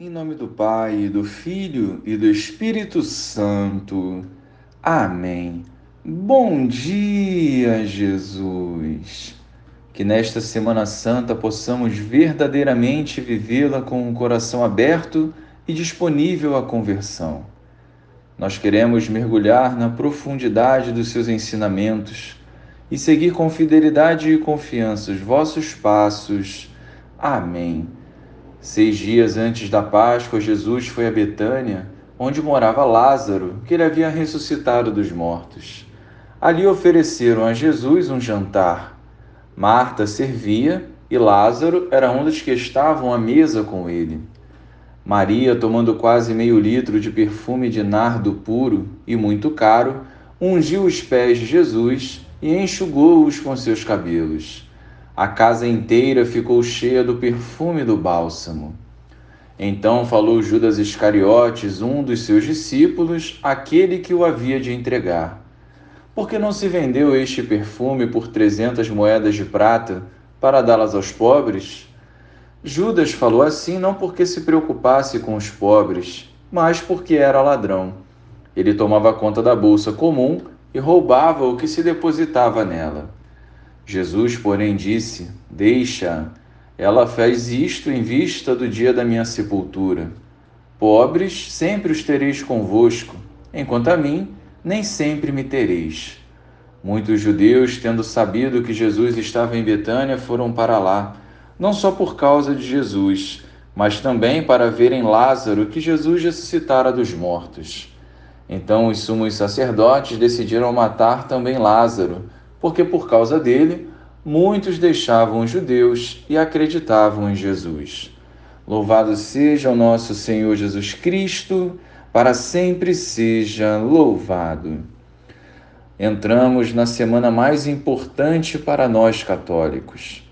Em nome do Pai, do Filho e do Espírito Santo. Amém. Bom dia, Jesus. Que nesta Semana Santa possamos verdadeiramente vivê-la com um coração aberto e disponível à conversão. Nós queremos mergulhar na profundidade dos seus ensinamentos e seguir com fidelidade e confiança os vossos passos. Amém. Seis dias antes da Páscoa, Jesus foi a Betânia, onde morava Lázaro, que ele havia ressuscitado dos mortos. Ali ofereceram a Jesus um jantar. Marta servia e Lázaro era um dos que estavam à mesa com ele. Maria, tomando quase meio litro de perfume de nardo puro e muito caro, ungiu os pés de Jesus e enxugou-os com seus cabelos. A casa inteira ficou cheia do perfume do bálsamo. Então falou Judas Iscariotes, um dos seus discípulos, aquele que o havia de entregar. Por que não se vendeu este perfume por trezentas moedas de prata para dá-las aos pobres? Judas falou assim não porque se preocupasse com os pobres, mas porque era ladrão. Ele tomava conta da bolsa comum e roubava o que se depositava nela. Jesus, porém, disse: Deixa, ela fez isto em vista do dia da minha sepultura. Pobres sempre os tereis convosco, enquanto a mim nem sempre me tereis. Muitos judeus, tendo sabido que Jesus estava em Betânia, foram para lá, não só por causa de Jesus, mas também para verem Lázaro, que Jesus ressuscitara dos mortos. Então os sumos sacerdotes decidiram matar também Lázaro, porque por causa dele muitos deixavam os judeus e acreditavam em Jesus. Louvado seja o nosso Senhor Jesus Cristo, para sempre seja louvado. Entramos na semana mais importante para nós católicos.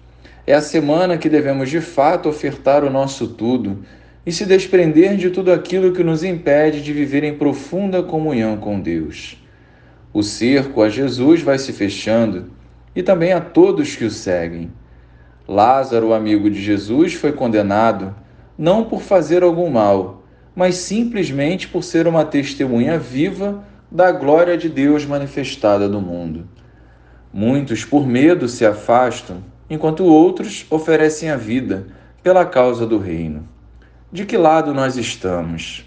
É a semana que devemos de fato ofertar o nosso tudo e se desprender de tudo aquilo que nos impede de viver em profunda comunhão com Deus. O cerco a Jesus vai se fechando e também a todos que o seguem. Lázaro, amigo de Jesus, foi condenado não por fazer algum mal, mas simplesmente por ser uma testemunha viva da glória de Deus manifestada no mundo. Muitos, por medo, se afastam, enquanto outros oferecem a vida pela causa do reino de que lado nós estamos.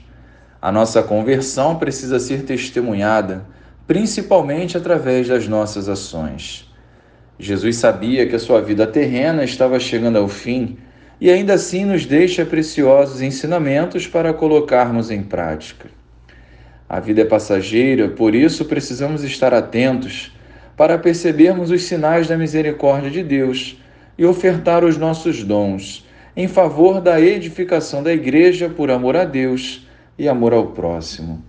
A nossa conversão precisa ser testemunhada, principalmente através das nossas ações. Jesus sabia que a sua vida terrena estava chegando ao fim e ainda assim nos deixa preciosos ensinamentos para colocarmos em prática. A vida é passageira, por isso precisamos estar atentos para percebermos os sinais da misericórdia de Deus e ofertar os nossos dons em favor da edificação da igreja por amor a Deus e amor ao próximo.